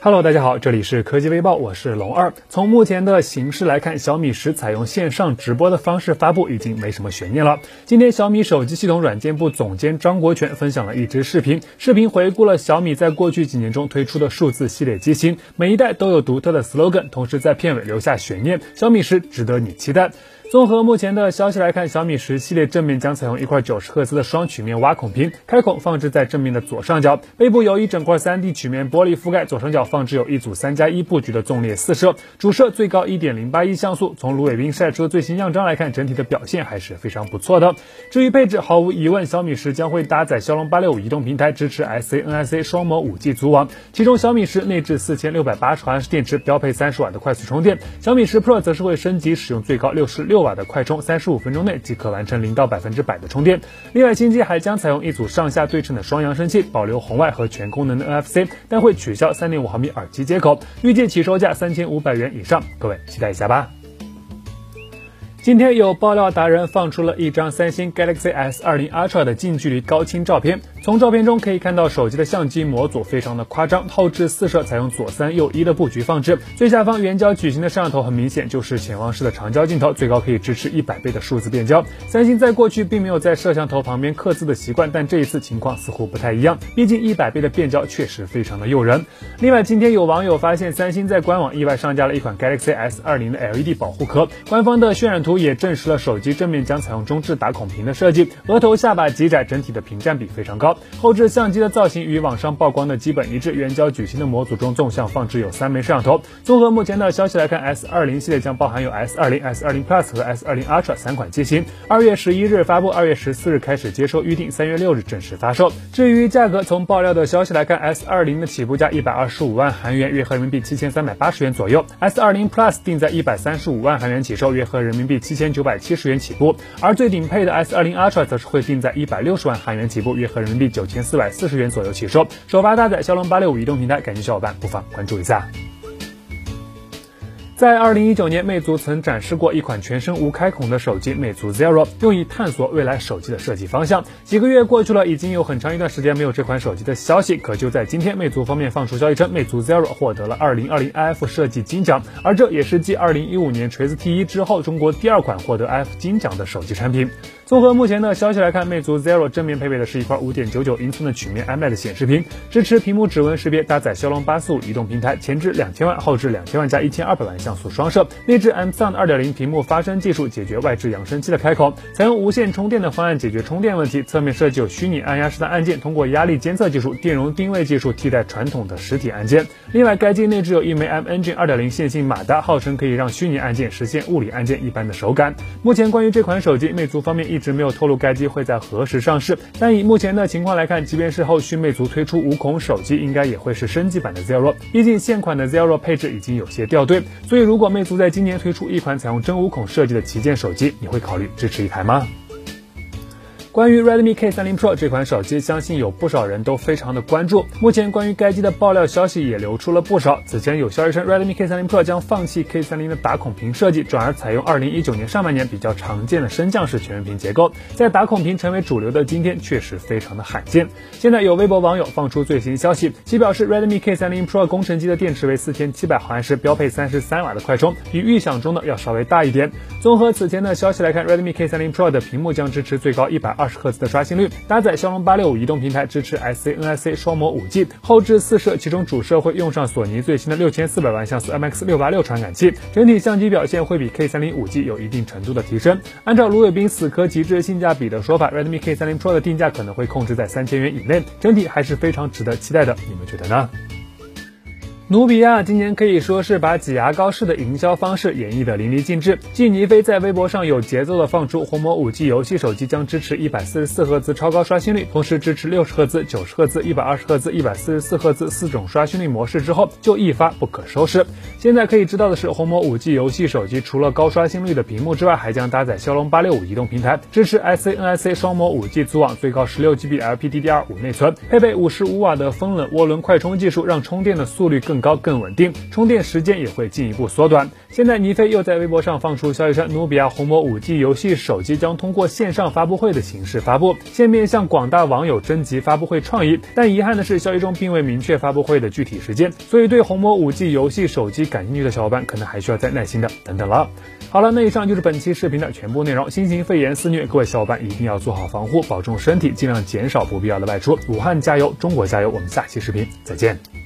Hello，大家好，这里是科技微报，我是龙二。从目前的形势来看，小米十采用线上直播的方式发布已经没什么悬念了。今天，小米手机系统软件部总监张国权分享了一支视频，视频回顾了小米在过去几年中推出的数字系列机型，每一代都有独特的 slogan，同时在片尾留下悬念：小米十值得你期待。综合目前的消息来看，小米十系列正面将采用一块九十赫兹的双曲面挖孔屏，开孔放置在正面的左上角，背部有一整块三 D 曲面玻璃覆盖，左上角放置有一组三加一布局的纵列四摄，主摄最高一点零八亿像素。从卢伟斌晒出的最新样张来看，整体的表现还是非常不错的。至于配置，毫无疑问，小米十将会搭载骁龙八六五移动平台，支持 SA、NSA 双模五 G 组网，其中小米十内置四千六百八十毫安时电池，标配三十瓦的。快速充电；小米十 Pro 则是会升级，使用最高六十六。瓦的快充，三十五分钟内即可完成零到百分之百的充电。另外，新机还将采用一组上下对称的双扬声器，保留红外和全功能的 NFC，但会取消三点五毫米耳机接口。预计起售价三千五百元以上，各位期待一下吧。今天有爆料达人放出了一张三星 Galaxy S 二零 Ultra 的近距离高清照片。从照片中可以看到，手机的相机模组非常的夸张，后置四摄采用左三右一的布局放置。最下方圆角矩形的摄像头很明显就是潜望式的长焦镜头，最高可以支持一百倍的数字变焦。三星在过去并没有在摄像头旁边刻字的习惯，但这一次情况似乎不太一样，毕竟一百倍的变焦确实非常的诱人。另外，今天有网友发现三星在官网意外上架了一款 Galaxy S 二零的 LED 保护壳，官方的渲染图。也证实了手机正面将采用中置打孔屏的设计，额头下巴极窄，整体的屏占比非常高。后置相机的造型与网上曝光的基本一致，圆角矩形的模组中纵向放置有三枚摄像头。综合目前的消息来看，S 二零系列将包含有 S 二零、S 二零 Plus 和 S 二零 Ultra 三款机型。二月十一日发布，二月十四日开始接收预定，三月六日正式发售。至于价格，从爆料的消息来看，S 二零的起步价一百二十五万韩元，约合人民币七千三百八十元左右；S 二零 Plus 定在一百三十五万韩元起售，约合人民币。七千九百七十元起步，而最顶配的 S 二零 Ultra 则是会定在一百六十万韩元起步，约合人民币九千四百四十元左右起售。首发搭载骁龙八六五移动平台，感兴趣小伙伴不妨关注一下。在二零一九年，魅族曾展示过一款全身无开孔的手机魅族 Zero，用以探索未来手机的设计方向。几个月过去了，已经有很长一段时间没有这款手机的消息。可就在今天，魅族方面放出消息称，魅族 Zero 获得了二零二零 iF 设计金奖，而这也是继二零一五年锤子 T 一之后，中国第二款获得 iF 金奖的手机产品。综合目前的消息来看，魅族 Zero 正面配备的是一块五点九九英寸的曲面 AMOLED 显示屏，支持屏幕指纹识别，搭载骁龙八四五移动平台，前置两千万，后置两千万加一千二百万像素双摄，内置 M Sound 二点零屏幕发声技术，解决外置扬声器的开口，采用无线充电的方案解决充电问题。侧面设计有虚拟按压式的按键，通过压力监测技术、电容定位技术替代传统的实体按键。另外，该机内置有一枚 M Engine 二点零线性马达，号称可以让虚拟按键实现物理按键一般的手感。目前关于这款手机，魅族方面一一直没有透露该。机会在何时上市？但以目前的情况来看，即便是后续魅族推出五孔手机，应该也会是升级版的 Zero。毕竟现款的 Zero 配置已经有些掉队，所以如果魅族在今年推出一款采用真五孔设计的旗舰手机，你会考虑支持一台吗？关于 Redmi K30 Pro 这款手机，相信有不少人都非常的关注。目前关于该机的爆料消息也流出了不少。此前有消息称，Redmi K30 Pro 将放弃 K30 的打孔屏设计，转而采用2019年上半年比较常见的升降式全面屏结构。在打孔屏成为主流的今天，确实非常的罕见。现在有微博网友放出最新消息，其表示 Redmi K30 Pro 工程机的电池为4700毫安时，标配33瓦的快充，比预想中的要稍微大一点。综合此前的消息来看，Redmi K30 Pro 的屏幕将支持最高120。十赫兹的刷新率，搭载骁龙八六五移动平台，支持 S C N S C 双模五 G，后置四摄，其中主摄会用上索尼最新的六千四百万像素 M X 六八六传感器，整体相机表现会比 K 三零五 G 有一定程度的提升。按照卢伟斌死磕极致性价比的说法，Redmi K 三零 Pro 的定价可能会控制在三千元以内，整体还是非常值得期待的，你们觉得呢？努比亚今年可以说是把挤牙膏式的营销方式演绎的淋漓尽致。继尼飞在微博上有节奏的放出红魔五 G 游戏手机将支持一百四十四赫兹超高刷新率，同时支持六十赫兹、九十赫兹、一百二十赫兹、一百四十四赫兹四种刷新率模式之后，就一发不可收拾。现在可以知道的是，红魔五 G 游戏手机除了高刷新率的屏幕之外，还将搭载骁龙八六五移动平台，支持 S A N S A 双模五 G 组网，最高十六 G B L P D D R 五内存，配备五十五瓦的风冷涡轮快充技术，让充电的速率更。更高、更稳定，充电时间也会进一步缩短。现在尼飞又在微博上放出消息称，努比亚红魔 5G 游戏手机将通过线上发布会的形式发布，现面向广大网友征集发布会创意。但遗憾的是，消息中并未明确发布会的具体时间，所以对红魔 5G 游戏手机感兴趣的小伙伴，可能还需要再耐心的等等了。好了，那以上就是本期视频的全部内容。新型肺炎肆虐，各位小伙伴一定要做好防护，保重身体，尽量减少不必要的外出。武汉加油，中国加油！我们下期视频再见。